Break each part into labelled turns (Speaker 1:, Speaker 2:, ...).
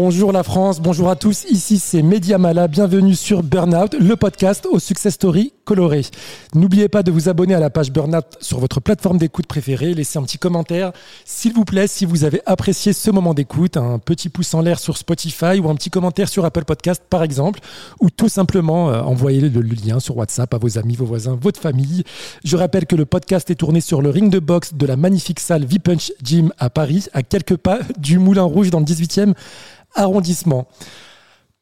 Speaker 1: Bonjour la France, bonjour à tous. Ici c'est Mediamala. Bienvenue sur Burnout, le podcast aux success stories N'oubliez pas de vous abonner à la page Burnout sur votre plateforme d'écoute préférée. Laissez un petit commentaire, s'il vous plaît, si vous avez apprécié ce moment d'écoute. Un petit pouce en l'air sur Spotify ou un petit commentaire sur Apple Podcast par exemple. Ou tout simplement euh, envoyez le, le lien sur WhatsApp à vos amis, vos voisins, votre famille. Je rappelle que le podcast est tourné sur le ring de boxe de la magnifique salle V-Punch Gym à Paris, à quelques pas du Moulin Rouge dans le 18e arrondissement.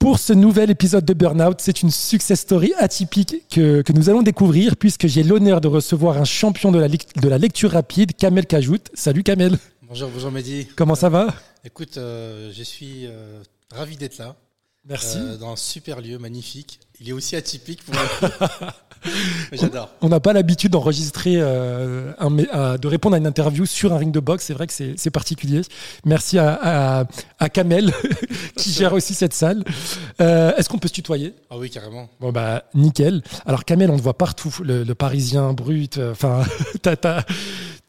Speaker 1: Pour ce nouvel épisode de Burnout, c'est une success story atypique que, que nous allons découvrir puisque j'ai l'honneur de recevoir un champion de la, lec- de la lecture rapide, Kamel Kajout. Salut Kamel,
Speaker 2: Bonjour, bonjour Mehdi.
Speaker 1: comment ça va?
Speaker 2: Écoute, euh, je suis euh, ravi d'être là.
Speaker 1: Merci.
Speaker 2: euh, dans un super lieu magnifique. Il est aussi atypique pour J'adore.
Speaker 1: On n'a pas l'habitude d'enregistrer, euh, à- de répondre à une interview sur un ring de boxe. C'est vrai que c'est particulier. Merci à, à, à Kamel qui gère aussi cette salle. Euh, Est-ce qu'on peut se tutoyer?
Speaker 2: Ah oui, carrément.
Speaker 1: Bon bah nickel. Alors Kamel, on te voit partout, le, le Parisien brut. euh, Enfin, t'as,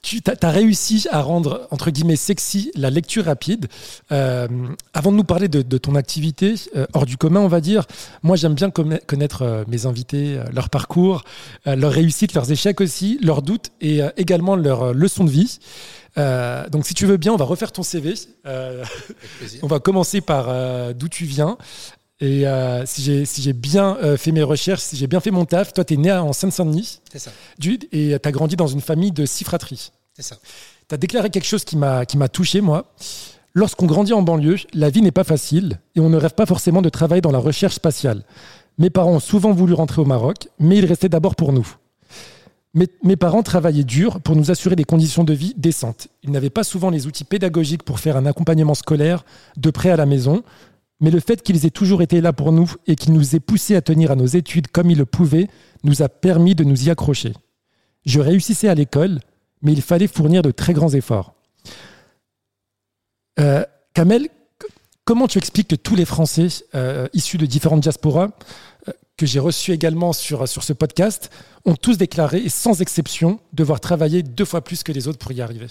Speaker 1: tu as, réussi à rendre entre guillemets sexy la lecture rapide. Euh, avant de nous parler de, de ton activité euh, hors du commun, on va dire, moi j'aime bien conna- connaître euh, mes invités, leur parcours, leurs réussites, leurs échecs aussi, leurs doutes et également leurs leçons de vie. Donc si tu veux bien, on va refaire ton CV. On va commencer par d'où tu viens. Et euh, si j'ai si j'ai bien euh, fait mes recherches, si j'ai bien fait mon taf, toi, tu es né en Seine-Saint-Denis
Speaker 2: C'est ça.
Speaker 1: du- et tu as grandi dans une famille de six fratries.
Speaker 2: C'est ça.
Speaker 1: Tu as déclaré quelque chose qui m'a qui m'a touché, moi. Lorsqu'on grandit en banlieue, la vie n'est pas facile et on ne rêve pas forcément de travailler dans la recherche spatiale. Mes parents ont souvent voulu rentrer au Maroc, mais ils restaient d'abord pour nous. Mes, mes parents travaillaient dur pour nous assurer des conditions de vie décentes. Ils n'avaient pas souvent les outils pédagogiques pour faire un accompagnement scolaire de près à la maison, mais le fait qu'ils aient toujours été là pour nous et qu'ils nous aient poussés à tenir à nos études comme ils le pouvaient nous a permis de nous y accrocher. Je réussissais à l'école, mais il fallait fournir de très grands efforts. Euh, Kamel, comment tu expliques que tous les Français euh, issus de différentes diasporas, euh, que j'ai reçus également sur, sur ce podcast, ont tous déclaré, et sans exception, devoir travailler deux fois plus que les autres pour y arriver?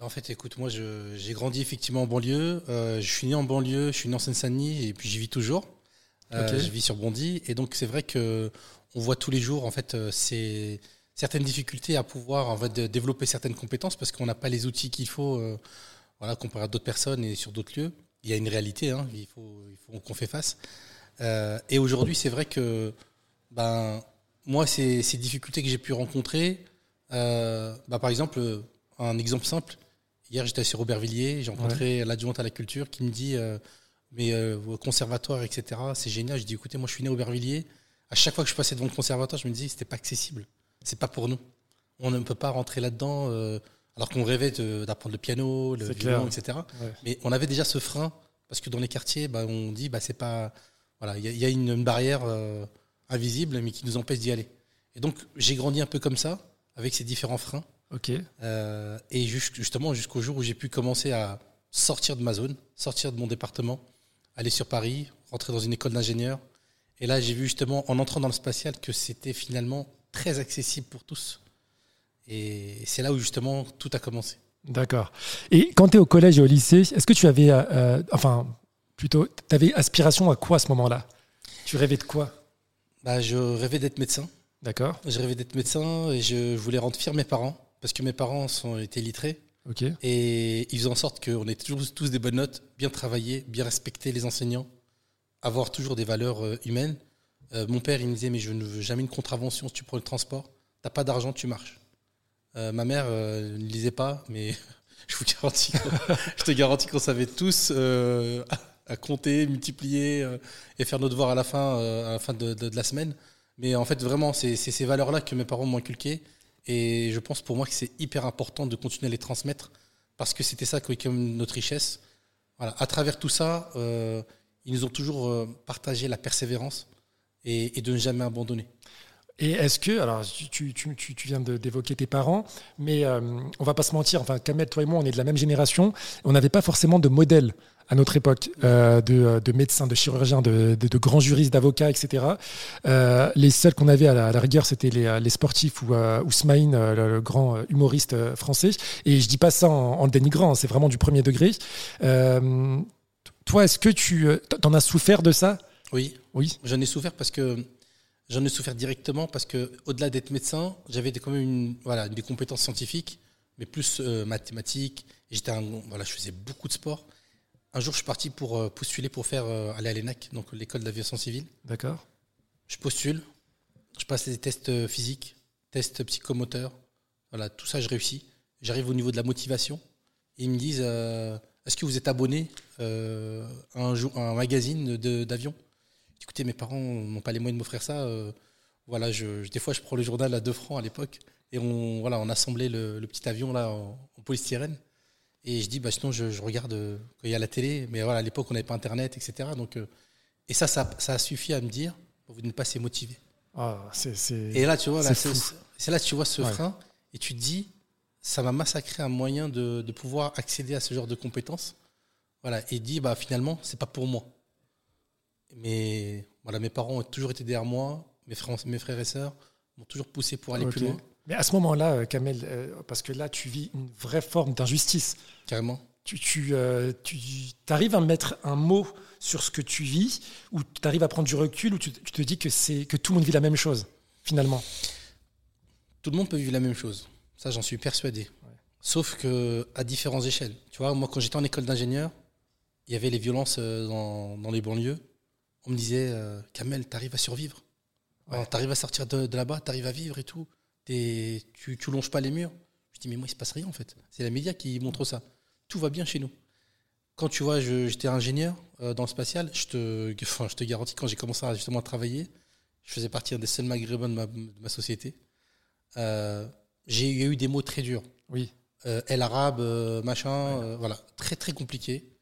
Speaker 2: En fait, écoute, moi, j'ai grandi effectivement en banlieue. Euh, je suis né en banlieue, je suis né en Seine-Saint-Denis et puis j'y vis toujours. Euh. Je vis sur Bondy. Et donc, c'est vrai que on voit tous les jours, en fait, euh, c'est certaines difficultés à pouvoir en fait, de- développer certaines compétences parce qu'on n'a pas les outils qu'il faut, euh, voilà, comparé à d'autres personnes et sur d'autres lieux. Il y a une réalité, hein, il faut, il faut qu'on fait face. Et aujourd'hui, c'est vrai que, ben, moi, ces, ces difficultés que j'ai pu rencontrer, bah, par exemple, un exemple simple, hier j'étais sur Aubervilliers, j'ai rencontré l'adjointe à la culture qui me dit, euh, mais euh, au conservatoire, etc., c'est génial. Je dis, écoutez, moi je suis né à Aubervilliers, à chaque fois que je passais devant le conservatoire, je me disais, c'était pas accessible, c'est pas pour nous. On ne peut pas rentrer là-dedans, euh, alors qu'on rêvait d'apprendre le piano, le violon, etc.
Speaker 1: Ouais.
Speaker 2: Mais on avait déjà ce frein, parce que dans les quartiers, bah, on dit, bah, c'est pas. Voilà, il y, a- il y a une, une barrière euh, invisible, mais qui nous empêche d'y aller. Et donc, j'ai grandi un peu comme ça, avec ces différents freins.
Speaker 1: Ok.
Speaker 2: Euh, et jus- justement, jusqu'au jour où j'ai pu commencer à sortir de ma zone, sortir de mon département, aller sur Paris, rentrer dans une école d'ingénieur. Et là, j'ai vu justement, en entrant dans le spatial, que c'était finalement très accessible pour tous. Et c'est là où justement tout a commencé.
Speaker 1: D'accord. Et quand tu es au collège et au lycée, est-ce que tu avais, euh, euh, enfin, plutôt, tu avais aspiration à quoi à ce moment-là? Tu rêvais de quoi?
Speaker 2: Bah, je rêvais d'être médecin.
Speaker 1: D'accord.
Speaker 2: Je rêvais d'être médecin et je voulais rendre fiers mes parents parce que mes parents sont été illettrés
Speaker 1: Ok.
Speaker 2: et ils faisaient en sorte qu'on ait toujours tous des bonnes notes, bien travailler, bien respecter les enseignants, avoir toujours des valeurs euh, humaines. Euh, mon père, il me disait mais je ne veux jamais une contravention si tu prends le transport. T'as pas d'argent, tu marches. Euh, ma mère euh, ne lisait pas, mais je vous garantis, qu'on- je te garantis qu'on savait tous à compter, multiplier et faire nos devoirs à la fin, à la fin de, de- de la semaine. Mais en fait, vraiment, c'est c'est ces valeurs-là que mes parents m'ont inculquées. Et je pense pour moi que c'est hyper important de continuer à les transmettre parce que c'était ça qui notre richesse. Voilà. À travers tout ça, euh, ils nous ont toujours euh, partagé la persévérance et de ne jamais abandonner.
Speaker 1: Et est-ce que, alors tu, tu- tu- tu viens d'évoquer tes parents, mais euh, on va pas se mentir, enfin Kamel, toi et moi, on est de la même génération, on n'avait pas forcément de modèle à notre époque euh, de, de médecins, de chirurgiens, de, de- de grands juristes, d'avocats, etc. Euh, les seuls qu'on avait à la, à la rigueur, c'était les, les sportifs ou euh, Ousmane, euh, le, le grand humoriste euh, français. Et je dis pas ça en, en le dénigrant, hein, c'est vraiment du premier degré. Euh, toi, est-ce que tu euh, t'en as souffert de ça?
Speaker 2: Oui.
Speaker 1: Oui.
Speaker 2: J'en ai souffert parce que j'en ai souffert directement parce que au-delà d'être médecin, j'avais quand même une, voilà, des compétences scientifiques, mais plus euh, mathématiques. J'étais voilà, je faisais beaucoup de sport. Un jour, je suis parti pour euh, postuler pour faire euh, aller à l'ENAC, donc l'école d'aviation civile.
Speaker 1: D'accord.
Speaker 2: Je postule, je passe les tests physiques, tests psychomoteurs, voilà, tout ça je réussis. J'arrive au niveau de la motivation et ils me disent Est-ce que vous êtes abonné à, un jour, à un magazine d'avion? Écoutez, mes parents n'ont pas les moyens de m'offrir ça. euh, voilà, je, je- des fois je prends le journal à 2 francs à l'époque et on, voilà, on assemblait le, le petit avion là en, en polystyrène. Et je dis, bah, sinon je, je regarde euh, quand il y a la télé, mais voilà, à l'époque on n'avait pas internet, etc. Donc, euh, et ça, ça, ça a suffi à me dire vous n'êtes pas assez motivé.
Speaker 1: Ah, c'est, c'est-
Speaker 2: Et là, tu vois, là,
Speaker 1: C'est
Speaker 2: c'est là que tu vois ce
Speaker 1: Ouais.
Speaker 2: frein et tu te dis, ça m'a massacré un moyen de, de pouvoir accéder à ce genre de compétences. Voilà, et dit, bah, finalement, c'est pas pour moi. Mais voilà, mes parents ont toujours été derrière moi, mes frères, mes frères et sœurs m'ont toujours poussé pour aller plus loin,
Speaker 1: Mais à ce moment-là, euh, Kamel, euh, parce que là, tu vis une vraie forme d'injustice.
Speaker 2: carrément.
Speaker 1: Tu, tu, euh, tu arrives à mettre un mot sur ce que tu vis, ou tu arrives à prendre du recul, ou tu, tu te dis que, c'est, que tout le monde vit la même chose, finalement?
Speaker 2: Tout le monde peut vivre la même chose. Ça, j'en suis persuadé. Sauf que à différentes échelles. Tu vois, moi, quand j'étais en école d'ingénieur, il y avait les violences dans, dans les banlieues. On me disait, euh, Kamel, t'arrives à survivre.
Speaker 1: Ouais.
Speaker 2: T'arrives à sortir de, de là-bas, t'arrives à vivre et tout. Tu, tu longes pas les murs. Je dis, mais moi, il se passe rien en fait. C'est la média qui montre ça. Tout va bien chez nous. Quand tu vois, j'étais ingénieur euh, dans le spatial, je te, enfin, je te garantis, quand j'ai commencé à, justement à travailler, je faisais partie des seuls maghrébins de ma, de ma société. Euh, j'ai eu des mots très durs.
Speaker 1: Oui.
Speaker 2: Euh, El arabe, machin, voilà, très très compliqué.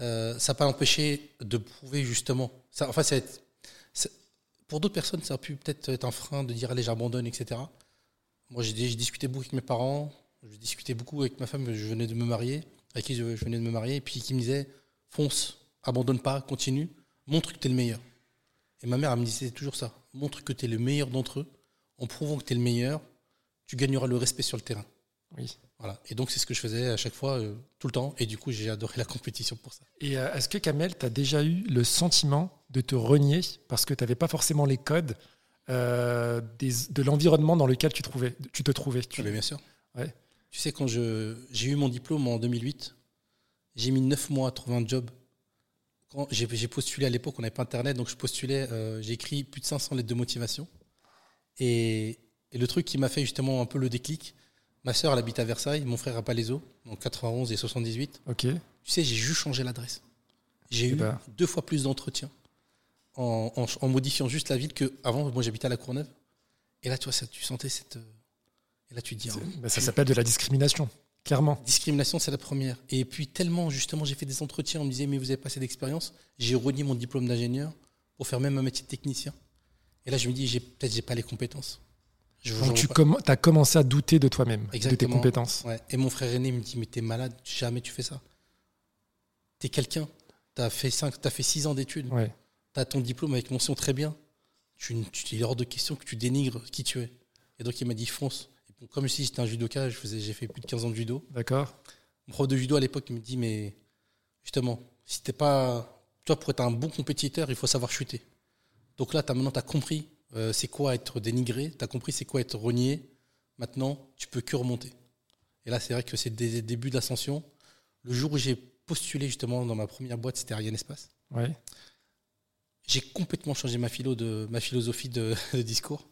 Speaker 2: Euh, ça n'a pas empêché de prouver justement. Ça, enfin, pour d'autres personnes, ça a pu peut-être être un frein de dire allez, j'abandonne, etc. Moi, j'ai, discuté beaucoup avec mes parents, je discutais beaucoup avec ma femme, je venais de me marier, avec qui je, je venais de me marier, et puis qui me disait fonce, abandonne pas, continue, montre que tu es le meilleur. Et ma mère, elle me disait toujours ça montre que tu es le meilleur d'entre eux, en prouvant que tu es le meilleur, tu gagneras le respect sur le terrain.
Speaker 1: Oui.
Speaker 2: Voilà. Et donc, c'est ce que je faisais à chaque fois, euh, tout le temps. Et du coup, j'ai adoré la compétition pour ça.
Speaker 1: Et euh, est-ce que Kamel, tu as déjà eu le sentiment de te renier parce que tu n'avais pas forcément les codes euh, des- de l'environnement dans lequel tu, trouvais, tu te trouvais tu-
Speaker 2: Ah, mais bien sûr.
Speaker 1: Ouais.
Speaker 2: Tu sais, quand j'ai eu mon diplôme en 2008, j'ai mis neuf mois à trouver un job. Quand j'ai, postulé à l'époque, on n'avait pas Internet, donc je postulais, j'ai écrit plus de 500 lettres de motivation. Et, et le truc qui m'a fait justement un peu le déclic, ma sœur, elle habite à Versailles, mon frère à Palaiso, en 91 et 78.
Speaker 1: Ok.
Speaker 2: Tu sais, j'ai juste changé l'adresse. J'ai
Speaker 1: Eh
Speaker 2: eu
Speaker 1: ben.
Speaker 2: deux fois plus d'entretiens en, en- en modifiant juste la ville que avant. Moi, j'habitais à la Courneuve. Et là, tu vois, ça, tu sentais cette. euh, Et là, tu te dis. Ah,
Speaker 1: bah, ça s'appelle de la discrimination, clairement.
Speaker 2: discrimination, c'est la première. Et puis, tellement, justement, j'ai fait des entretiens, on me disait, mais vous avez pas assez d'expérience. J'ai renié mon diplôme d'ingénieur pour faire même un métier de technicien. Et là, je me dis, peut-être, j'ai pas les compétences. Je,
Speaker 1: Donc
Speaker 2: je-
Speaker 1: tu as commencé à douter de toi-même, de tes compétences.
Speaker 2: Ouais. Et mon frère aîné me dit, mais t'es malade, jamais tu fais ça. T'es quelqu'un. T'as fait cinq, t'as fait six ans d'études.
Speaker 1: Ouais.
Speaker 2: tu as ton diplôme avec mention très bien, tu, tu, il est hors de question que tu dénigres qui tu es. Et donc il m'a dit fonce. Et comme si j'étais un judoka, j'ai fait plus de 15 ans de judo.
Speaker 1: D'accord.
Speaker 2: Mon prof de judo à l'époque me dit mais justement, si t'es pas. Toi, pour être un bon compétiteur, il faut savoir chuter. Donc là, as, maintenant, tu as compris euh, c'est quoi être dénigré, tu as compris c'est quoi être renié? Maintenant, tu peux que remonter. Et là, c'est vrai que c'est des, débuts d'ascension. Le jour où j'ai postulé justement dans ma première boîte, c'était Ariane Espace.
Speaker 1: Ouais.
Speaker 2: J'ai complètement changé ma, philo de, ma philosophie de, de discours.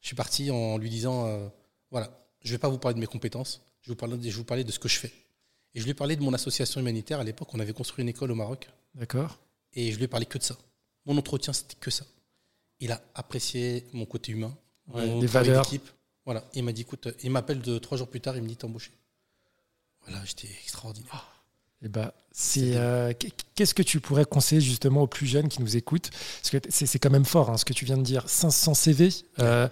Speaker 2: Je suis parti en lui disant euh, voilà, je ne vais pas vous parler de mes compétences, je vais, vous parler de, je vais vous parler de ce que je fais. Et je lui ai parlé de mon association humanitaire. À l'époque, on avait construit une école au Maroc.
Speaker 1: D'accord.
Speaker 2: Et je lui ai parlé que de ça. Mon entretien, c'était que ça. Il a apprécié mon côté humain,
Speaker 1: Ouais,
Speaker 2: mon
Speaker 1: valeurs.
Speaker 2: d'équipe. Voilà. Il m'a dit écoute, euh, il m'appelle de trois jours plus tard, il me dit t'es embauché. Voilà, j'étais extraordinaire.
Speaker 1: Eh ben, c'est, euh, qu'est-ce que tu pourrais conseiller justement aux plus jeunes qui nous écoutent? Parce que c'est, quand même fort hein, ce que tu viens de dire. 500 CV, euh,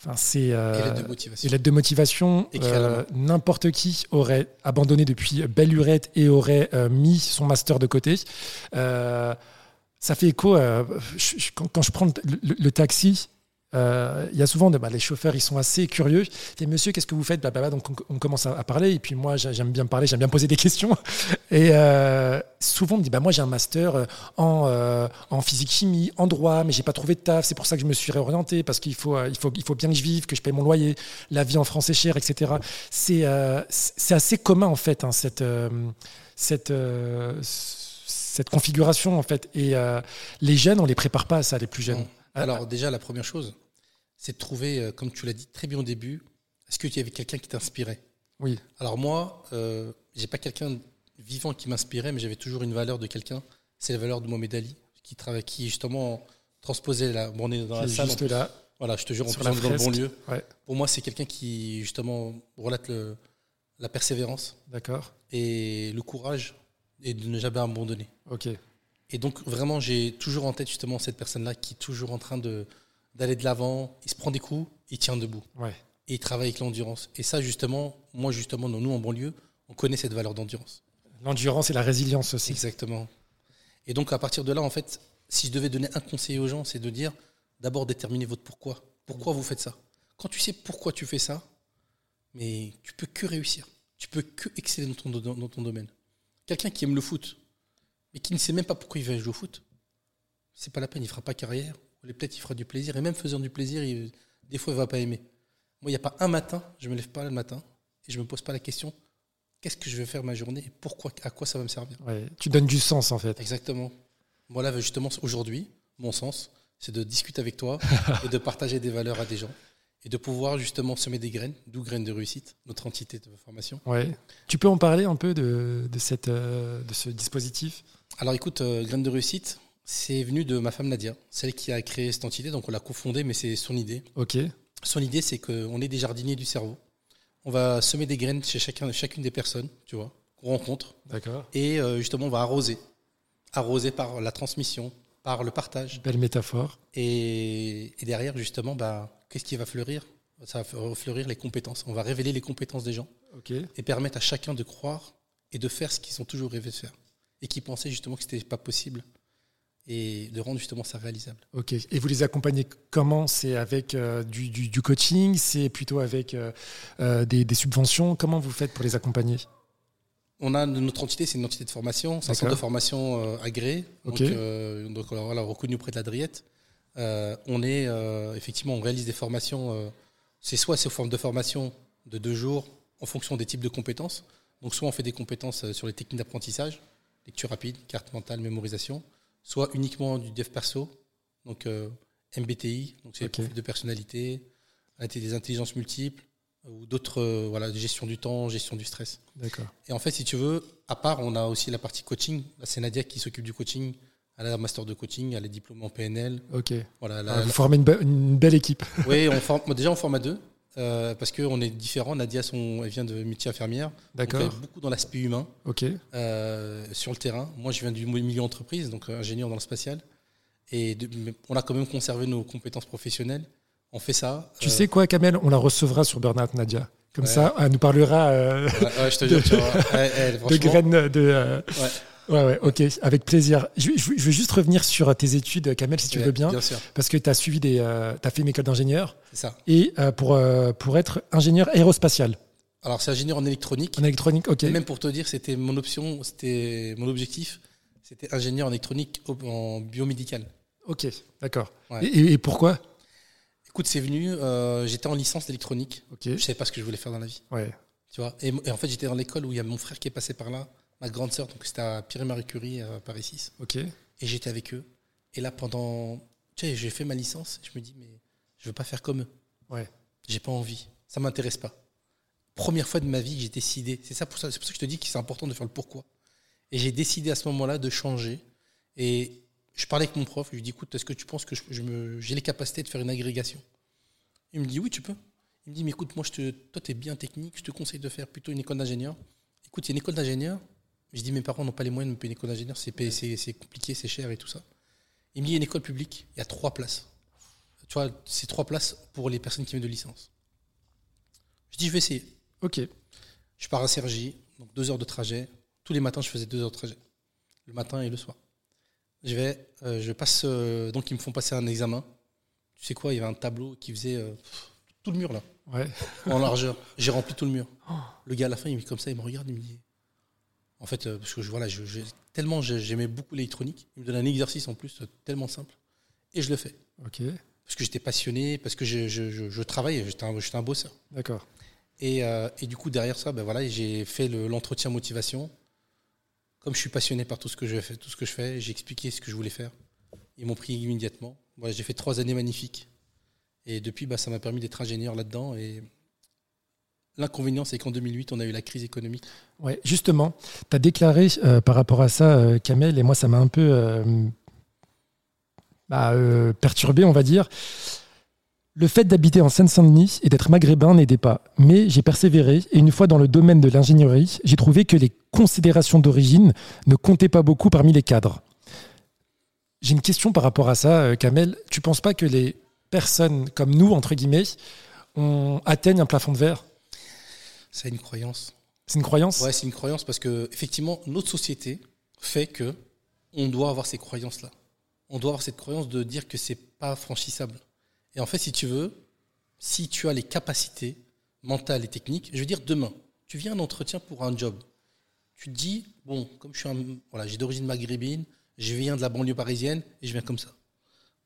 Speaker 1: enfin c'est euh,
Speaker 2: Et l'aide de motivation.
Speaker 1: et l'aide de motivation. Euh. N'importe qui aurait abandonné depuis belle lurette et aurait euh, mis son master de côté. Ça fait écho. euh, quand, je prends le, taxi, euh, il y a souvent bah, les chauffeurs, ils sont assez curieux. Et monsieur, qu'est-ce que vous faites? Bah, bah, Donc on, commence à, parler. Et puis moi, j'aime bien parler, j'aime bien poser des questions. Et euh, souvent, on me dit bah, moi, j'ai un master en, physique-chimie, en droit, mais j'ai pas trouvé de taf. C'est pour ça que je me suis réorienté parce qu'il faut, bien que je vive, que je paye mon loyer. La vie en France est chère, etc. C'est c'est assez commun, en fait, hein, cette. cette cette configuration en fait et les jeunes on les prépare pas à ça les plus jeunes
Speaker 2: alors déjà la première chose c'est de trouver, euh, comme tu l'as dit très bien au début, est-ce que tu avait quelqu'un qui t'inspirait?
Speaker 1: Oui.
Speaker 2: Alors moi, euh, j'ai pas quelqu'un vivant qui m'inspirait, mais j'avais toujours une valeur de quelqu'un. C'est la valeur de Mohamed Ali, qui travaille, qui justement transposait la. Bon, on est dans la salle.
Speaker 1: Juste là.
Speaker 2: Voilà, je te jure, on est dans le bon lieu. Pour moi, c'est quelqu'un qui justement relate le, la persévérance.
Speaker 1: D'accord.
Speaker 2: Et le courage et de ne jamais abandonner.
Speaker 1: Ok.
Speaker 2: Et donc vraiment, j'ai toujours en tête justement cette personne-là qui est toujours en train de d'aller de l'avant, il se prend des coups, il tient debout.
Speaker 1: Ouais.
Speaker 2: Et il travaille avec l'endurance. Et ça, justement, moi, justement, nous, en banlieue, on connaît cette valeur d'endurance.
Speaker 1: L'endurance et la résilience aussi.
Speaker 2: Exactement. Et donc, à partir de là, en fait, si je devais donner un conseil aux gens, c'est de dire d'abord déterminer votre pourquoi. Pourquoi vous faites ça? Quand tu sais pourquoi tu fais ça, mais tu peux que réussir. Tu peux que exceller dans ton, dans ton domaine. Quelqu'un qui aime le foot, mais qui ne sait même pas pourquoi il va jouer au foot, c'est pas la peine, il fera pas carrière, peut-être il fera du plaisir. Et même faisant du plaisir, des fois, il ne va pas aimer. Moi, il n'y a pas un matin, je ne me lève pas le matin et je ne me pose pas la question qu'est-ce que je vais faire ma journée et pourquoi, à quoi ça va me servir?
Speaker 1: tu donnes du sens, en fait.
Speaker 2: Exactement. Voilà, justement, aujourd'hui, mon sens, c'est de discuter avec toi et de partager des valeurs à des gens et de pouvoir justement semer des graines, d'où Graines de réussite, notre entité de formation.
Speaker 1: Ouais. Tu peux en parler un peu de, de, cette, euh, de ce dispositif?
Speaker 2: Alors écoute, euh, Graines de réussite, c'est venu de ma femme Nadia, celle qui a créé cette entité. Donc on l'a cofondée, mais c'est son idée.
Speaker 1: Ok.
Speaker 2: Son idée, c'est qu'on est des jardiniers du cerveau. On va semer des graines chez chacun, chacune des personnes, tu vois, qu'on rencontre.
Speaker 1: D'accord.
Speaker 2: Et euh, justement, on va arroser. Arroser par la transmission, par le partage.
Speaker 1: Belle métaphore.
Speaker 2: Et, derrière, justement, bah, qu'est-ce qui va fleurir? Ça va fleurir les compétences. On va révéler les compétences des gens. Et permettre à chacun de croire et de faire ce qu'ils ont toujours rêvé de faire. Et qui pensaient justement que ce n'était pas possible et de rendre justement ça réalisable.
Speaker 1: Ok. Et vous les accompagnez comment? C'est avec euh, du, du, coaching? C'est plutôt avec euh, euh, des, des, subventions? Comment vous faites pour les accompagner?
Speaker 2: On a notre entité, c'est une entité de formation, c'est un centre de formation agréé, donc, donc voilà, reconnu auprès de la Driette. On est effectivement, on réalise des formations. c'est soit sous forme de formation de deux jours en fonction des types de compétences. Donc soit on fait des compétences sur les techniques d'apprentissage, lecture rapide, carte mentale, mémorisation soit uniquement du dev perso, donc euh, MBTI, donc c'est okay. de personnalité, des intelligences multiples ou d'autres, euh, voilà, gestion du temps, gestion du stress.
Speaker 1: D'accord.
Speaker 2: Et en fait, si tu veux, à part, on a aussi la partie coaching. c'est Nadia qui s'occupe du coaching. Elle a un master de coaching, elle est diplômée en PNL.
Speaker 1: Ok.
Speaker 2: Voilà,
Speaker 1: ah, vous formez une, une, belle équipe.
Speaker 2: Oui, on forme, déjà on forme à deux. Euh, parce qu'on est différents. Nadia, son, elle vient de métier infirmière.
Speaker 1: D'accord.
Speaker 2: Beaucoup dans l'aspect humain.
Speaker 1: Ok.
Speaker 2: Euh, sur le terrain. Moi, je viens du milieu entreprise, donc euh, ingénieur dans le spatial. Et on a quand même conservé nos compétences professionnelles. On fait ça.
Speaker 1: Tu sais quoi, Kamel? On la recevra sur Burnout, Nadia. Comme ça, elle nous parlera
Speaker 2: ouais, je te jure, tu vois.
Speaker 1: de graines de. Ouais, ouais, ok, avec plaisir. Je, je, veux juste revenir sur tes études, Kamel, si tu veux bien.
Speaker 2: Bien sûr.
Speaker 1: Parce que tu as suivi des. Euh, as fait une école d'ingénieur.
Speaker 2: C'est ça.
Speaker 1: Et euh, pour, euh, pour être ingénieur aérospatial.
Speaker 2: Alors, c'est ingénieur en électronique.
Speaker 1: En électronique, ok.
Speaker 2: Et même pour te dire, c'était mon option, c'était mon objectif, c'était ingénieur en électronique en biomédical.
Speaker 1: Ok, d'accord. Et, pourquoi?
Speaker 2: Écoute, c'est venu, j'étais en licence d'électronique.
Speaker 1: Ok.
Speaker 2: Je savais pas ce que je voulais faire dans la vie.
Speaker 1: Ouais.
Speaker 2: Tu vois? Et, et en fait, j'étais dans l'école où il y a mon frère qui est passé par là ma grande sœur, donc c'était à Pierre et Marie Curie à Paris 6.
Speaker 1: Ok.
Speaker 2: Et j'étais avec eux. Et là, pendant. Tu sais, j'ai fait ma licence. Je me dis, mais je veux pas faire comme eux.
Speaker 1: Ouais.
Speaker 2: J'ai pas envie. Ça m'intéresse pas. Première fois de ma vie que j'ai décidé. C'est ça pour ça, c'est pour ça que je te dis que c'est important de faire le pourquoi. Et j'ai décidé à ce moment-là de changer. Et je parlais avec mon prof. Je lui dis, écoute, est-ce que tu penses que je, me, j'ai les capacités de faire une agrégation? Il me dit, oui, tu peux. Il me dit, mais écoute, moi, je te, toi, tu es bien technique. Je te conseille de faire plutôt une école d'ingénieur. Écoute, il y a une école d'ingénieur je dis, mes parents n'ont pas les moyens de me payer une école d'ingénieur, c'est compliqué, c'est cher et tout ça. Il me dit, il y a une école publique, il y a trois places. Tu vois, c'est trois places pour les personnes qui viennent de licence. Je dis, je vais essayer.
Speaker 1: Ok.
Speaker 2: Je pars à Sergi, donc deux heures de trajet. Tous les matins, je faisais deux heures de trajet. Le matin et le soir. Je vais, euh, je passe, euh, donc ils me font passer un examen. Tu sais quoi, il y avait un tableau qui faisait euh, tout le mur là,
Speaker 1: Ouais.
Speaker 2: en largeur. J'ai rempli tout le mur. Le gars à la fin, il me comme ça, il me regarde, il me dit. En fait, euh, parce que je, voilà, je, je- tellement j'ai- j'aimais beaucoup l'électronique, il me donne un exercice en plus tellement simple, et je le fais
Speaker 1: Ok.
Speaker 2: parce que j'étais passionné, parce que je, je, je, je travaillais, j'étais un, j'étais un bosseur.
Speaker 1: D'accord.
Speaker 2: Et, euh, et du coup, derrière ça, ben voilà, j'ai fait le- l'entretien motivation. Comme je suis passionné par tout ce que je fais, tout ce que je fais, j'ai expliqué ce que je voulais faire. Ils m'ont pris immédiatement. Voilà, j'ai fait trois années magnifiques. Et depuis, bah, ça m'a permis d'être ingénieur là-dedans. Et l'inconvénient, c'est qu'en 2008, on a eu la crise économique.
Speaker 1: Ouais, justement, tu as déclaré euh, par rapport à ça, euh, Kamel, et moi, ça m'a un peu euh, bah, perturbé, on va dire. Le fait d'habiter en Seine-Saint-Denis et d'être maghrébin n'aidait pas. Mais j'ai persévéré et une fois dans le domaine de l'ingénierie, j'ai trouvé que les considérations d'origine ne comptaient pas beaucoup parmi les cadres. J'ai une question par rapport à ça, Kamel. Tu penses pas que les personnes comme nous, entre guillemets, on atteignent un plafond de verre?
Speaker 2: C'est une croyance.
Speaker 1: C'est une croyance
Speaker 2: Ouais, c'est une croyance parce que effectivement, notre société fait que on doit avoir ces croyances-là. On doit avoir cette croyance de dire que c'est pas franchissable. Et en fait, si tu veux, si tu as les capacités mentales et techniques, je veux dire demain, tu viens en entretien pour un job. Tu te dis bon, comme je suis un, voilà, j'ai d'origine maghrébine, je viens de la banlieue parisienne et je viens comme ça.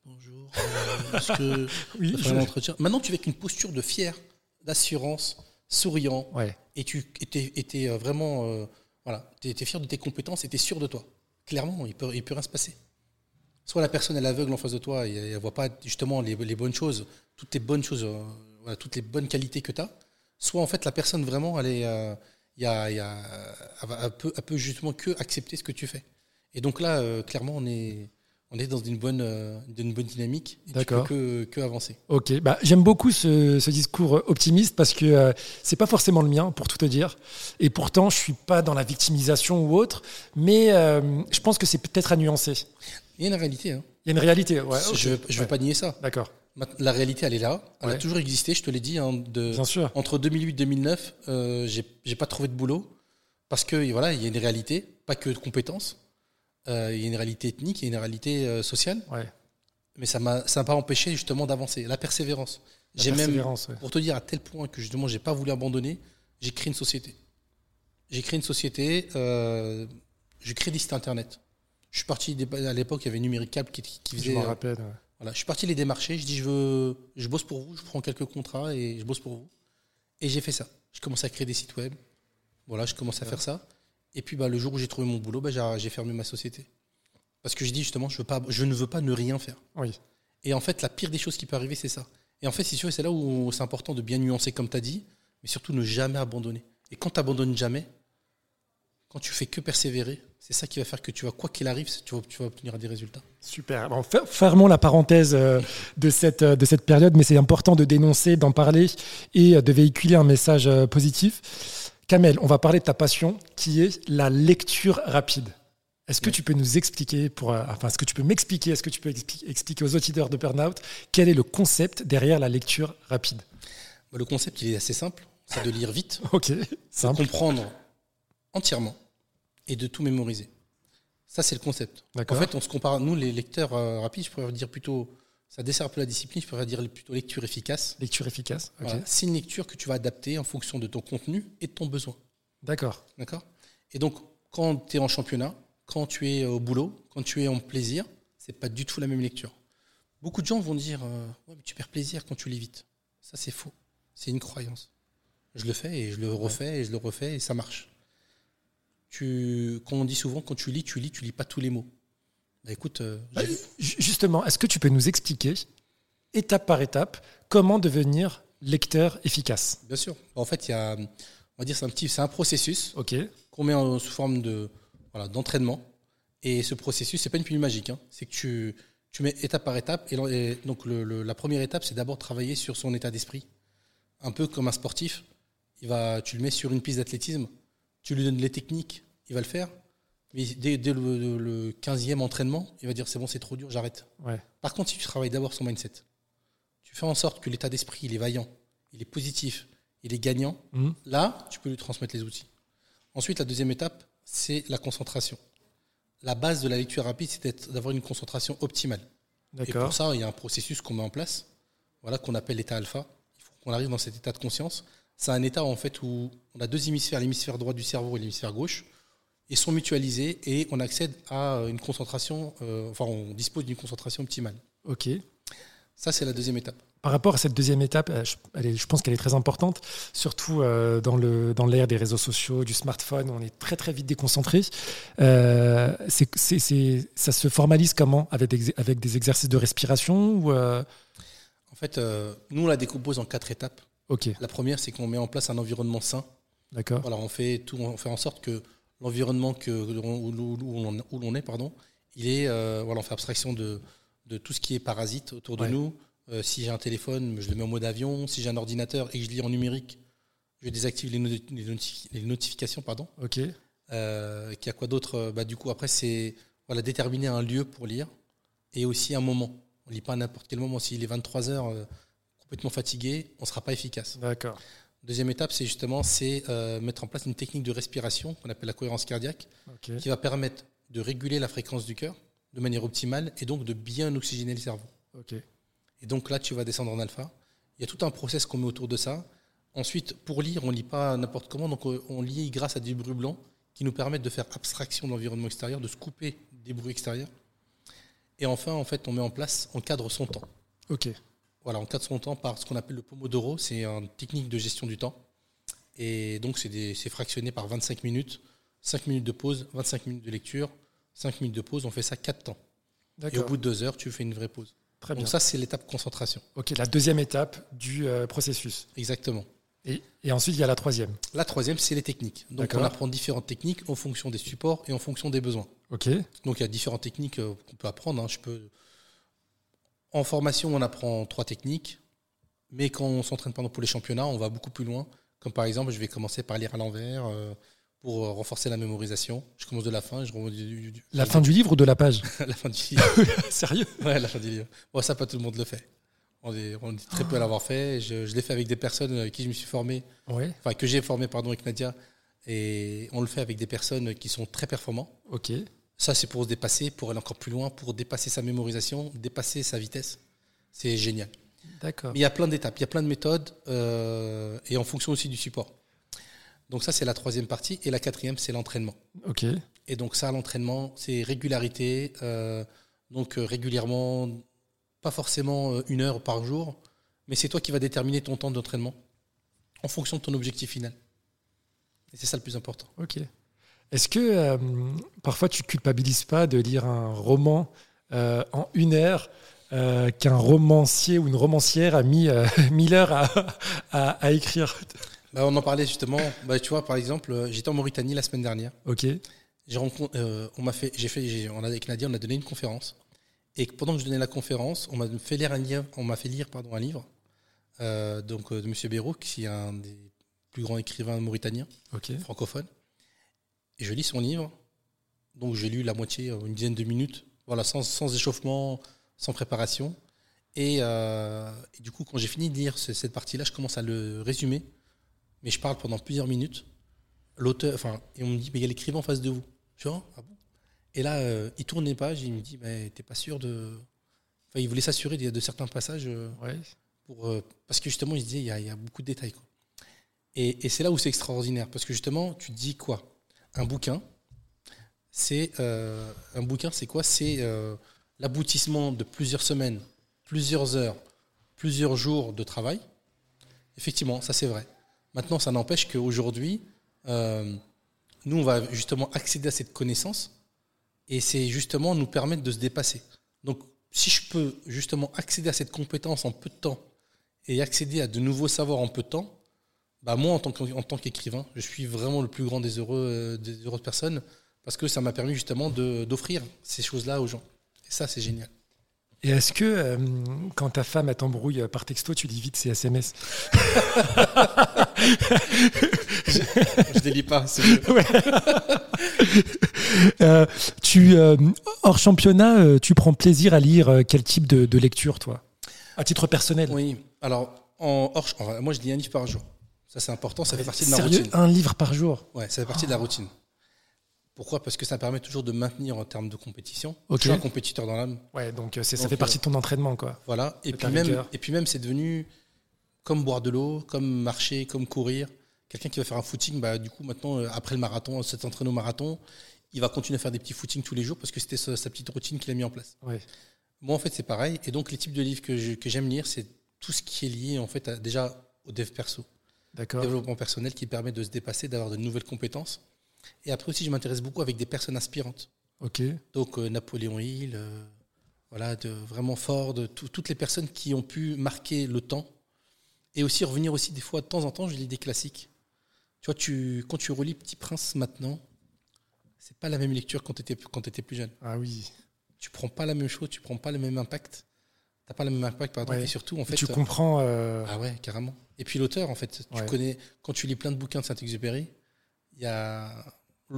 Speaker 2: Bonjour. euh, est-ce que
Speaker 1: Oui,
Speaker 2: je un entretien? Maintenant, tu viens avec une posture de fier, d'assurance, souriant,
Speaker 1: Ouais.
Speaker 2: et tu étais, étais euh, vraiment euh, voilà, tu étais fier de tes compétences et tu sûr de toi. Clairement, il peut, il peut rien se passer. Soit la personne elle est aveugle en face de toi et elle ne voit pas justement les, les bonnes choses, toutes les bonnes choses, euh, voilà, toutes les bonnes qualités que tu as. Soit en fait la personne vraiment elle est, euh, y a, il y a, elle, va- elle peut, elle peut justement que accepter ce que tu fais. Et donc là, clairement, on est, on est dans une bonne, euh, une bonne dynamique. Et tu peux
Speaker 1: D'accord.
Speaker 2: que, que avancer.
Speaker 1: Ok, bah, j'aime beaucoup ce, ce discours optimiste parce que euh, c'est pas forcément le mien, pour tout te dire. Et pourtant, je suis pas dans la victimisation ou autre, mais euh, je pense que c'est peut-être à nuancer.
Speaker 2: Il y a une réalité. Hein.
Speaker 1: Il y a une réalité. Ouais.
Speaker 2: Je ne veux
Speaker 1: Ouais,
Speaker 2: pas nier ça.
Speaker 1: D'accord,
Speaker 2: La réalité, elle est là. Elle
Speaker 1: Ouais.
Speaker 2: a toujours existé, je te l'ai dit. hein, de,
Speaker 1: bien sûr.
Speaker 2: entre 2008 et 2009, euh, j'ai pas trouvé de boulot parce que voilà, il y a une réalité, pas que de compétences. Euh, il y a une réalité ethnique, il y a une réalité euh, sociale,
Speaker 1: Ouais.
Speaker 2: mais ça m'a ça m'a pas empêché justement d'avancer. La persévérance.
Speaker 1: La
Speaker 2: J'ai même,
Speaker 1: ouais.
Speaker 2: pour te dire à tel point que justement j'ai pas voulu abandonner, j'ai créé une société. J'ai créé une société, euh, j'ai créé des sites internet. Je suis parti à l'époque, il y avait Numéricable qui, qui
Speaker 1: Je
Speaker 2: faisait.
Speaker 1: m'en
Speaker 2: euh,
Speaker 1: rappelle. ouais.
Speaker 2: voilà, je suis parti les démarcher. Je dis, je veux, je bosse pour vous, je prends quelques contrats et je bosse pour vous. Et j'ai fait ça. Je commence à créer des sites web. Voilà, je commence à faire ça. Et puis, bah, le jour où j'ai trouvé mon boulot, bah, j'ai fermé ma société. Parce que je dis justement, je, veux pas, je ne veux pas ne rien faire.
Speaker 1: Oui,
Speaker 2: Et en fait, la pire des choses qui peut arriver, c'est ça. Et en fait, si tu veux, c'est là où c'est important de bien nuancer, comme tu as dit, mais surtout ne jamais abandonner. Et quand tu n'abandonnes jamais, quand tu fais que persévérer, c'est ça qui va faire que tu vas, quoi qu'il arrive, tu vas, tu vas obtenir des résultats.
Speaker 1: super. Bon, fer- fermons la parenthèse euh, de, cette, euh, de cette période, mais c'est important de dénoncer, d'en parler et euh, de véhiculer un message positif. Kamel, on va parler de ta passion qui est la lecture rapide. Est-ce que
Speaker 2: Oui.
Speaker 1: tu peux nous expliquer, pour, euh, enfin, est-ce que tu peux m'expliquer, est-ce que tu peux expli- expliquer aux auditeurs de Burnout quel est le concept derrière la lecture rapide?
Speaker 2: Bah, Le concept, il est assez simple. C'est de lire vite,
Speaker 1: Ok,
Speaker 2: de
Speaker 1: simple.
Speaker 2: comprendre entièrement et de tout mémoriser. Ça, c'est le concept. En fait, on se compare, nous, les lecteurs euh, rapides, je pourrais dire plutôt, ça dessert un peu la discipline, je pourrais dire plutôt lecture efficace.
Speaker 1: Lecture efficace. Ok.
Speaker 2: Voilà. C'est une lecture que tu vas adapter en fonction de ton contenu et de ton besoin.
Speaker 1: D'accord.
Speaker 2: D'accord? Et donc, quand tu es en championnat, quand tu es au boulot, quand tu es en plaisir, c'est pas du tout la même lecture. Beaucoup de gens vont dire euh, ouais, mais tu perds plaisir quand tu lis vite. Ça, c'est faux. C'est une croyance. Je le fais et je le refais et je le refais et ça marche. Tu, comme on dit souvent, quand tu lis, tu lis, tu lis pas tous les mots. Bah, écoute, euh,
Speaker 1: Justement, est-ce que tu peux nous expliquer, étape par étape, comment devenir lecteur efficace?
Speaker 2: Bien sûr. En fait, il y a, on va dire, c'est un petit, c'est un processus
Speaker 1: Ok.
Speaker 2: qu'on met en- sous forme de voilà, d'entraînement. Et ce processus, c'est pas une pilule magique. hein. C'est que tu, tu mets étape par étape. Et, donc le- le- la première étape, c'est d'abord travailler sur son état d'esprit. Un peu comme un sportif. Il va, tu le mets sur une piste d'athlétisme, tu lui donnes les techniques, il va le faire. Mais dès, dès le, le- le 15e entraînement, il va dire c'est bon, c'est trop dur, j'arrête.
Speaker 1: Ouais.
Speaker 2: Par contre, si tu travailles d'abord son mindset, tu fais en sorte que l'état d'esprit, il est vaillant, il est positif, il est gagnant,
Speaker 1: Mhm.
Speaker 2: là, tu peux lui transmettre les outils. Ensuite, la deuxième étape, c'est la concentration. La base de la lecture rapide, c'est d'avoir une concentration optimale. Et pour ça, il y a un processus qu'on met en place, voilà, qu'on appelle l'état alpha. Il faut qu'on arrive dans cet état de conscience. C'est un état en fait où on a deux hémisphères, l'hémisphère droit du cerveau et l'hémisphère gauche. Ils sont mutualisés et on accède à une concentration, euh, enfin on dispose d'une concentration optimale.
Speaker 1: Ok.
Speaker 2: Ça, c'est la deuxième étape.
Speaker 1: Par rapport à cette deuxième étape, euh, je, elle est- je pense qu'elle est très importante, surtout euh, dans le dans l'ère des réseaux sociaux, du smartphone, on est très très vite déconcentré. Euh, ça se formalise comment? Avec des, avec des exercices de respiration ou euh,
Speaker 2: En fait, nous, on la décompose en quatre étapes.
Speaker 1: Ok,
Speaker 2: La première, c'est qu'on met en place un environnement sain.
Speaker 1: d'accord.
Speaker 2: Voilà, on fait tout, on fait en sorte que l'environnement que où, où- où l'on- est, pardon, il est, euh, voilà, on fait abstraction de, de tout ce qui est parasite autour de
Speaker 1: Ouais.
Speaker 2: nous. Euh, si j'ai un téléphone, je le mets en mode avion. Si j'ai un ordinateur et que je lis en numérique, je désactive les, noti- les notifi- les notifications, pardon.
Speaker 1: Ok,
Speaker 2: Euh, qu'il y a quoi d'autre bah, Du coup, après, c'est voilà, déterminer un lieu pour lire et aussi un moment. On ne lit pas à n'importe quel moment. S'il est 23 heures, complètement fatigué, on ne sera pas efficace.
Speaker 1: d'accord.
Speaker 2: Deuxième étape, c'est justement c'est euh, mettre en place une technique de respiration qu'on appelle la cohérence cardiaque, qui va permettre de réguler la fréquence du cœur de manière optimale et donc de bien oxygéner le cerveau. Et donc là, tu vas descendre en alpha. Il y a tout un process qu'on met autour de ça. Ensuite, pour lire, on lit pas n'importe comment, donc euh, on lit grâce à des bruits blancs qui nous permettent de faire abstraction de l'environnement extérieur, de se couper des bruits extérieurs. Et enfin, en fait, on met en place, on cadre son temps.
Speaker 1: ok.
Speaker 2: Voilà, on cadre son temps par ce qu'on appelle le Pomodoro, c'est une technique de gestion du temps. Et donc, c'est fractionné par 25 minutes, 5 minutes de pause, 25 minutes de lecture, 5 minutes de pause, on fait ça 4 temps. Et au bout de 2 heures, tu fais une vraie pause.
Speaker 1: Très bien.
Speaker 2: Donc ça, c'est l'étape concentration.
Speaker 1: Ok, la deuxième étape du euh, processus.
Speaker 2: Exactement.
Speaker 1: Et, et ensuite, il y a la troisième.
Speaker 2: La troisième, c'est les techniques. Donc, on apprend différentes techniques en fonction des supports et en fonction des besoins.
Speaker 1: Ok,
Speaker 2: Donc, il y a différentes techniques euh, qu'on peut apprendre. hein. Je peux... En formation, on apprend trois techniques, mais quand on s'entraîne pendant pour les championnats, on va beaucoup plus loin. Comme par exemple, je vais commencer par lire à l'envers euh, pour euh, renforcer la mémorisation. Je commence de la fin, je remonte du, du- du-
Speaker 1: la fin du livre ou de la page?
Speaker 2: La fin du livre.
Speaker 1: Sérieux?
Speaker 2: Ouais, la fin du livre. Bon, ça, pas tout le monde le fait. On est, on est très peu à l'avoir fait. Je, je l'ai fait avec des personnes avec qui je me suis formé
Speaker 1: Ouais,
Speaker 2: enfin que j'ai formé pardon avec Nadia et on le fait avec des personnes qui sont très performants.
Speaker 1: ok.
Speaker 2: Ça c'est pour se dépasser, pour aller encore plus loin, pour dépasser sa mémorisation, dépasser sa vitesse. C'est génial.
Speaker 1: D'accord.
Speaker 2: Mais il y a plein d'étapes, il y a plein de méthodes euh, et en fonction aussi du support. Donc ça c'est la troisième partie et la quatrième c'est l'entraînement.
Speaker 1: Ok,
Speaker 2: Et donc ça l'entraînement c'est régularité, euh, donc euh, régulièrement, pas forcément une heure par jour, mais c'est toi qui vas déterminer ton temps d'entraînement en fonction de ton objectif final. Et c'est ça le plus important.
Speaker 1: ok. Est-ce que euh, parfois tu culpabilises pas de lire un roman euh, en une heure euh, qu'un romancier ou une romancière a mis mille heures à, à- à écrire?
Speaker 2: Bah, on en parlait justement. Bah, tu vois, par exemple, j'étais en Mauritanie la semaine dernière.
Speaker 1: Ok,
Speaker 2: J'ai rencontré, on m'a fait, j'ai fait, on a, avec Nadia, on a donné une conférence. Et pendant que je donnais la conférence, on m'a fait lire un livre, on m'a fait lire, pardon, un livre, donc de Monsieur Bérouk, qui est un des plus grands écrivains mauritaniens,
Speaker 1: ok,
Speaker 2: francophone. Et je lis son livre. Donc j'ai lu la moitié, une dizaine de minutes, voilà, sans, sans échauffement, sans préparation. Et, euh, et du coup, quand j'ai fini de lire ce- cette partie-là, je commence à le résumer. Mais je parle pendant plusieurs minutes. L'auteur, enfin, et on me dit, mais il y a l'écrivain en face de vous. Je dis, Ah, ah bon? Et là, euh, il tourne les pages, il me dit, mais t'es pas sûr de. Enfin, il voulait s'assurer de, de certains passages. euh,
Speaker 1: ouais,
Speaker 2: pour, euh, parce que justement, il se disait, il y a, il y a beaucoup de détails. quoi. Et, et c'est là où c'est extraordinaire. Parce que justement, tu te dis quoi? Un bouquin, c'est euh, un bouquin, c'est quoi? C'est euh, l'aboutissement de plusieurs semaines, plusieurs heures, plusieurs jours de travail. Effectivement, ça c'est vrai. Maintenant, ça n'empêche qu'aujourd'hui, euh, nous, on va justement accéder à cette connaissance et c'est justement nous permettre de se dépasser. Donc, si je peux justement accéder à cette compétence en peu de temps et accéder à de nouveaux savoirs en peu de temps, bah moi, en tant qu'en- en tant qu'écrivain, je suis vraiment le plus grand des heureux, euh, des heureuses personnes parce que ça m'a permis justement de- d'offrir ces choses-là aux gens. Et ça, c'est génial.
Speaker 1: Et est-ce que euh, quand ta femme t'embrouille par texto, tu lis vite ses SMS
Speaker 2: Je ne lis pas. c'est mieux.
Speaker 1: Euh, tu, euh, hors championnat, tu prends plaisir à lire quel type de, de lecture, toi? À titre personnel?
Speaker 2: Oui. Alors, en hors, moi, je lis un livre par jour. Ça, c'est important. Ça fait partie de ma
Speaker 1: Sérieux
Speaker 2: routine.
Speaker 1: Un livre par jour
Speaker 2: Ouais, ça fait partie de la routine. Pourquoi? Parce que ça permet toujours de maintenir en termes de compétition.
Speaker 1: Ok.
Speaker 2: Je suis un compétiteur dans l'âme.
Speaker 1: Ouais, donc euh, ça fait
Speaker 2: euh,
Speaker 1: partie de ton entraînement, quoi.
Speaker 2: Voilà. Et puis, même, et puis même, c'est devenu comme boire de l'eau, comme marcher, comme courir. Quelqu'un qui va faire un footing, bah, du coup, maintenant, euh, après le marathon, cet entraînement au marathon, il va continuer à faire des petits footings tous les jours parce que c'était sa, sa petite routine qu'il a mis en place.
Speaker 1: Ouais.
Speaker 2: Moi, en fait, c'est pareil. Et donc, les types de livres que j'aime lire, c'est tout ce qui est lié, en fait, à- déjà au dev perso. Développement personnel qui permet de se dépasser, d'avoir de nouvelles compétences. Et après aussi, je m'intéresse beaucoup avec des personnes inspirantes.
Speaker 1: Ok.
Speaker 2: Donc euh, Napoléon Hill, euh, voilà, de, vraiment fort, de tout- toutes les personnes qui ont pu marquer le temps. Et aussi revenir aussi des fois, de temps en temps, je lis des classiques. Tu vois, tu, quand tu relis Petit Prince maintenant, c'est pas la même lecture quand tu étais, quand étais plus jeune.
Speaker 1: Ah oui.
Speaker 2: Tu prends pas la même chose, tu prends pas le même impact. T'as pas le même impact, pardon.
Speaker 1: Ouais.
Speaker 2: Et surtout, en fait,
Speaker 1: tu
Speaker 2: euh,
Speaker 1: comprends. euh,
Speaker 2: ah ouais, carrément. Et puis l'auteur, en fait, tu
Speaker 1: Ouais.
Speaker 2: connais, quand tu lis plein de bouquins de Saint-Exupéry, il y a,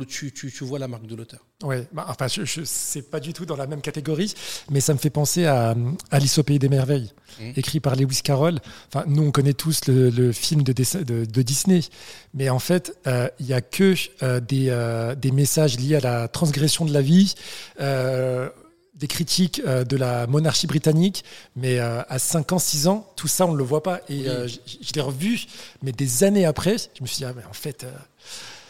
Speaker 2: tu, tu, tu vois la marque de l'auteur.
Speaker 1: Ouais, bah, enfin, je, je c'est pas du tout dans la même catégorie, mais ça me fait penser à euh, Alice au pays des merveilles,
Speaker 2: Mhm.
Speaker 1: écrit par Lewis Carroll. Enfin, nous, on connaît tous le, le film de, dessin- de, de Disney, mais en fait, euh, il y a que euh, des, euh, des messages liés à la transgression de la vie. Des critiques euh, de la monarchie britannique, mais euh, à 5 ans, 6 ans, tout ça, on ne le voit pas. Et
Speaker 2: Oui.
Speaker 1: euh, je l'ai revu, mais des années après, je me suis dit, ah, mais en fait,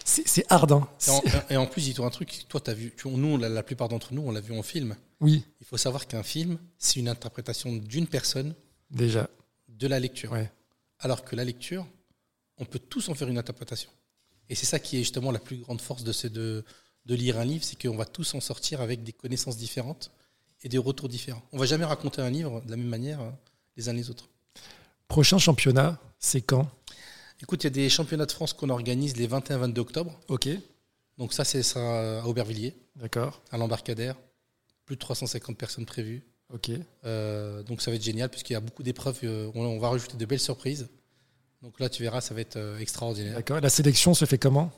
Speaker 1: c'est hard. hein.
Speaker 2: Et en, et en plus, dis-toi un truc, toi, as vu, tu- nous, la, la plupart d'entre nous, on l'a vu en film.
Speaker 1: Oui,
Speaker 2: Il faut savoir qu'un film, c'est une interprétation d'une personne
Speaker 1: déjà.
Speaker 2: de la lecture.
Speaker 1: Ouais.
Speaker 2: Alors que la lecture, on peut tous en faire une interprétation. Et c'est ça qui est justement la plus grande force de, ce- de, de lire un livre, c'est qu'on va tous en sortir avec des connaissances différentes et des retours différents. On va jamais raconter un livre de la même manière euh, les uns les autres.
Speaker 1: Prochain championnat, c'est quand?
Speaker 2: Écoute, il y a des championnats de France qu'on organise les 21-22 octobre.
Speaker 1: Ok,
Speaker 2: Donc ça, c'est sera à Aubervilliers,
Speaker 1: d'accord.
Speaker 2: à l'embarcadère. Plus de 350 personnes prévues.
Speaker 1: Ok.
Speaker 2: Euh, donc ça va être génial puisqu'il y a beaucoup d'épreuves. euh, on, on va rajouter de belles surprises. Donc là, tu verras, ça va être euh, extraordinaire.
Speaker 1: D'accord. La sélection se fait comment?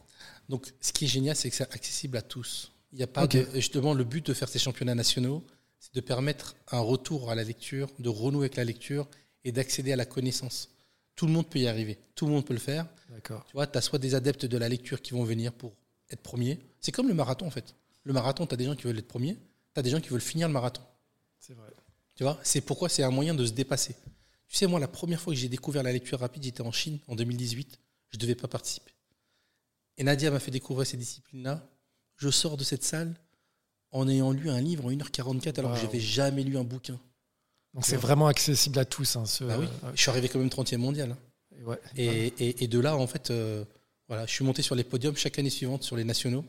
Speaker 2: Donc ce qui est génial, c'est que c'est accessible à tous. Il n'y a pas de, justement le but de faire ces championnats nationaux, c'est de permettre un retour à la lecture, de renouer avec la lecture et d'accéder à la connaissance. Tout le monde peut y arriver. Tout le monde peut le faire.
Speaker 1: D'accord.
Speaker 2: Tu vois, tu as soit des adeptes de la lecture qui vont venir pour être premiers. C'est comme le marathon en fait. Le marathon, tu as des gens qui veulent être premiers, tu as des gens qui veulent finir le marathon.
Speaker 1: C'est vrai.
Speaker 2: Tu vois, c'est pourquoi c'est un moyen de se dépasser. Tu sais, moi, la première fois que j'ai découvert la lecture rapide, j'étais en Chine en 2018. Je ne devais pas participer. Et Nadia m'a fait découvrir ces disciplines-là. Je sors de cette salle en ayant lu un livre en 1h44 alors
Speaker 1: Wow.
Speaker 2: que je n'avais jamais lu un bouquin.
Speaker 1: Donc c'est vraiment accessible à tous. hein, ce-
Speaker 2: Bah oui,
Speaker 1: ouais.
Speaker 2: je suis arrivé quand même 30e mondial. hein.
Speaker 1: Et ouais.
Speaker 2: Et, et- et de là, en fait, euh, voilà, je suis monté sur les podiums chaque année suivante sur les nationaux.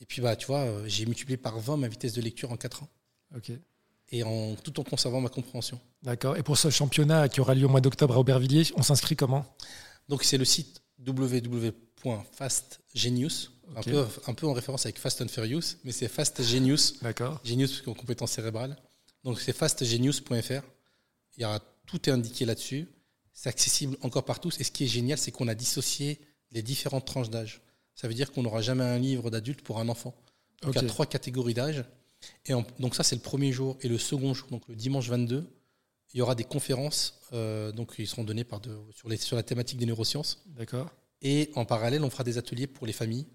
Speaker 2: Et puis, bah, tu vois, euh, j'ai multiplié par 20 ma vitesse de lecture en 4 ans.
Speaker 1: Ok.
Speaker 2: Et en, tout en conservant ma compréhension.
Speaker 1: D'accord. Et pour ce championnat qui aura lieu au mois d'octobre à Aubervilliers, on s'inscrit comment?
Speaker 2: Donc c'est le site www.fastgenius, un, peu, un peu en référence avec Fast and Furious, mais c'est Fast Genius,
Speaker 1: D'accord.
Speaker 2: Genius parce qu'en compétences cérébrales. Donc c'est fastgenius.fr. Il y aura tout est indiqué là-dessus. C'est accessible encore par tous. Et ce qui est génial, c'est qu'on a dissocié les différentes tranches d'âge. Ça veut dire qu'on n'aura jamais un livre d'adulte pour un enfant. Donc il y a trois catégories d'âge. Et en- donc ça, c'est le premier jour. Et le second jour, donc le dimanche 22, il y aura des conférences. euh, donc ils seront données par de- sur, les, sur la thématique des neurosciences.
Speaker 1: D'accord.
Speaker 2: Et en parallèle, on fera des ateliers pour les familles.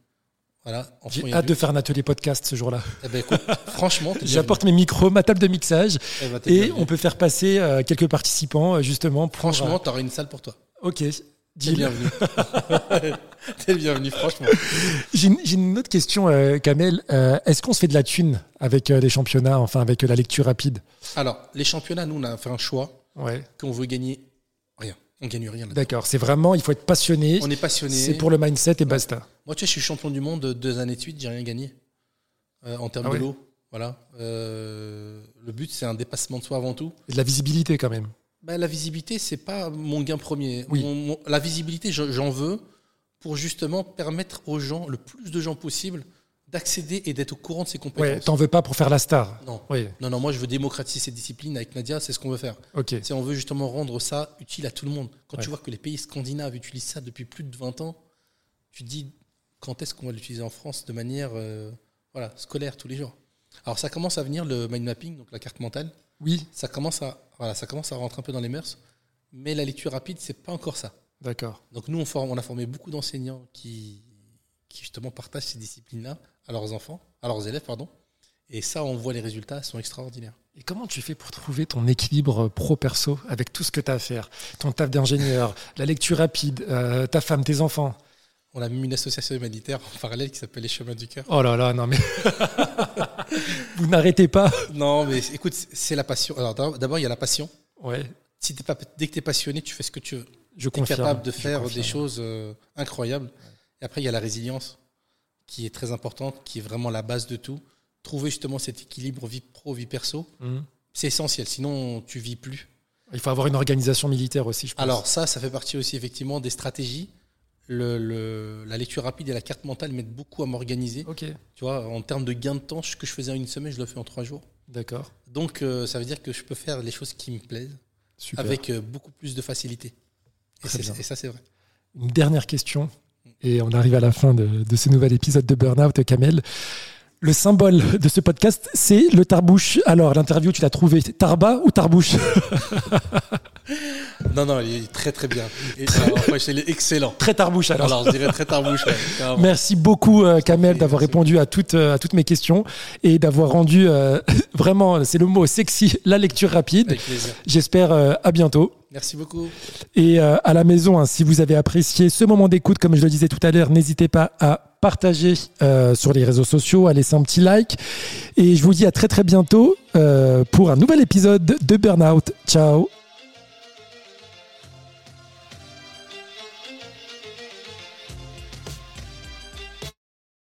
Speaker 2: Voilà,
Speaker 1: J'ai hâte de faire un atelier podcast ce jour-là.
Speaker 2: Eh ben, écoute, franchement,
Speaker 1: J'apporte mes micros, ma table de mixage.
Speaker 2: Eh ben,
Speaker 1: et on peut faire passer euh, quelques participants euh, justement pour.
Speaker 2: Franchement, tu auras une salle pour toi.
Speaker 1: euh, ok.
Speaker 2: T'es bienvenu. T'es bienvenu, franchement.
Speaker 1: J'ai une, autre question, euh, Kamel. Euh, Est-ce qu'on se fait de la thune avec euh, les championnats, enfin avec la lecture rapide?
Speaker 2: Alors, les championnats, nous, on a fait un choix
Speaker 1: Ouais.
Speaker 2: qu'on veut gagner rien. On gagne rien.
Speaker 1: D'accord. C'est vraiment, il faut être passionné.
Speaker 2: On est passionné.
Speaker 1: C'est pour le mindset et basta.
Speaker 2: Moi, tu sais, je suis champion du monde deux années de suite, j'ai rien gagné. En termes
Speaker 1: Ah
Speaker 2: de
Speaker 1: ouais
Speaker 2: l'eau. Voilà. Le but, c'est un dépassement de soi avant tout.
Speaker 1: Et de la visibilité quand même.
Speaker 2: Bah, la visibilité, c'est pas mon gain premier.
Speaker 1: Oui.
Speaker 2: Mon- mon- la visibilité, je- j'en veux pour justement permettre aux gens, le plus de gens possible, d'accéder et d'être au courant de ces
Speaker 1: Ouais.
Speaker 2: compétences.
Speaker 1: T'en veux pas pour faire la star.
Speaker 2: non.
Speaker 1: Oui.
Speaker 2: non, non, moi je veux démocratiser cette discipline avec Nadia, c'est ce qu'on veut faire.
Speaker 1: Ok.
Speaker 2: C'est on veut justement rendre ça utile à tout le monde. Quand
Speaker 1: Ouais.
Speaker 2: tu vois que les pays scandinaves utilisent ça depuis plus de 20 ans, tu te dis quand est-ce qu'on va l'utiliser en France de manière euh, voilà, scolaire tous les jours? Alors ça commence à venir le mind mapping, donc la carte mentale.
Speaker 1: Oui.
Speaker 2: Ça commence à voilà, ça commence à rentrer un peu dans les mœurs, mais la lecture rapide c'est pas encore ça.
Speaker 1: D'accord.
Speaker 2: Donc nous on, forme, on a formé beaucoup d'enseignants qui qui justement partagent ces disciplines-là à leurs enfants, à leurs élèves, pardon. Et ça, on voit les résultats, sont extraordinaires.
Speaker 1: Et comment tu fais pour trouver ton équilibre pro-perso avec tout ce que tu as à faire? Ton taf d'ingénieur, la lecture rapide, euh, ta femme, tes enfants?
Speaker 2: On a même une association humanitaire en parallèle qui s'appelle les Chemins du Cœur.
Speaker 1: Oh là là, non mais. Vous n'arrêtez pas
Speaker 2: Non, mais écoute, c'est la passion. Alors d'abord, il y a la passion.
Speaker 1: Ouais.
Speaker 2: Si es pas, dès que tu es passionné, tu fais ce que tu veux.
Speaker 1: Je
Speaker 2: es capable de faire des choses euh, incroyables. Et après, il y a la résilience qui est très importante, qui est vraiment la base de tout. Trouver justement cet équilibre vie pro, vie perso, mhm. c'est essentiel. Sinon, tu vis plus.
Speaker 1: Il faut avoir une organisation militaire aussi, je pense.
Speaker 2: Alors ça, ça fait partie aussi effectivement des stratégies. Le, la lecture rapide et la carte mentale m'aident beaucoup à m'organiser.
Speaker 1: Ok.
Speaker 2: Tu vois, en termes de gain de temps, ce que je faisais en une semaine, je le fais en trois jours.
Speaker 1: D'accord.
Speaker 2: Donc, euh, ça veut dire que je peux faire les choses qui me plaisent avec euh, beaucoup plus de facilité. Et, ça, c'est vrai.
Speaker 1: Une dernière question, et on arrive à la fin de, de ce nouvel épisode de Burnout, Kamel. Le symbole de ce podcast, c'est le tarbouche. Alors, l'interview, tu l'as trouvé Tarba ou tarbouche?
Speaker 2: Non, non, il est très très bien. il est excellent.
Speaker 1: Très tarbouche alors.
Speaker 2: Alors, je dirais très tarbouche.
Speaker 1: Merci beaucoup, euh, Kamel, d'avoir répondu à toutes, euh, à toutes mes questions et d'avoir rendu euh, vraiment, c'est le mot sexy, la lecture rapide.
Speaker 2: Avec plaisir.
Speaker 1: J'espère à bientôt.
Speaker 2: Merci beaucoup.
Speaker 1: Et à la maison, hein, si vous avez apprécié ce moment d'écoute, comme je le disais tout à l'heure, n'hésitez pas à partager sur les réseaux sociaux, à laisser un petit like. Et je vous dis à très très bientôt pour un nouvel épisode de Burnout. Ciao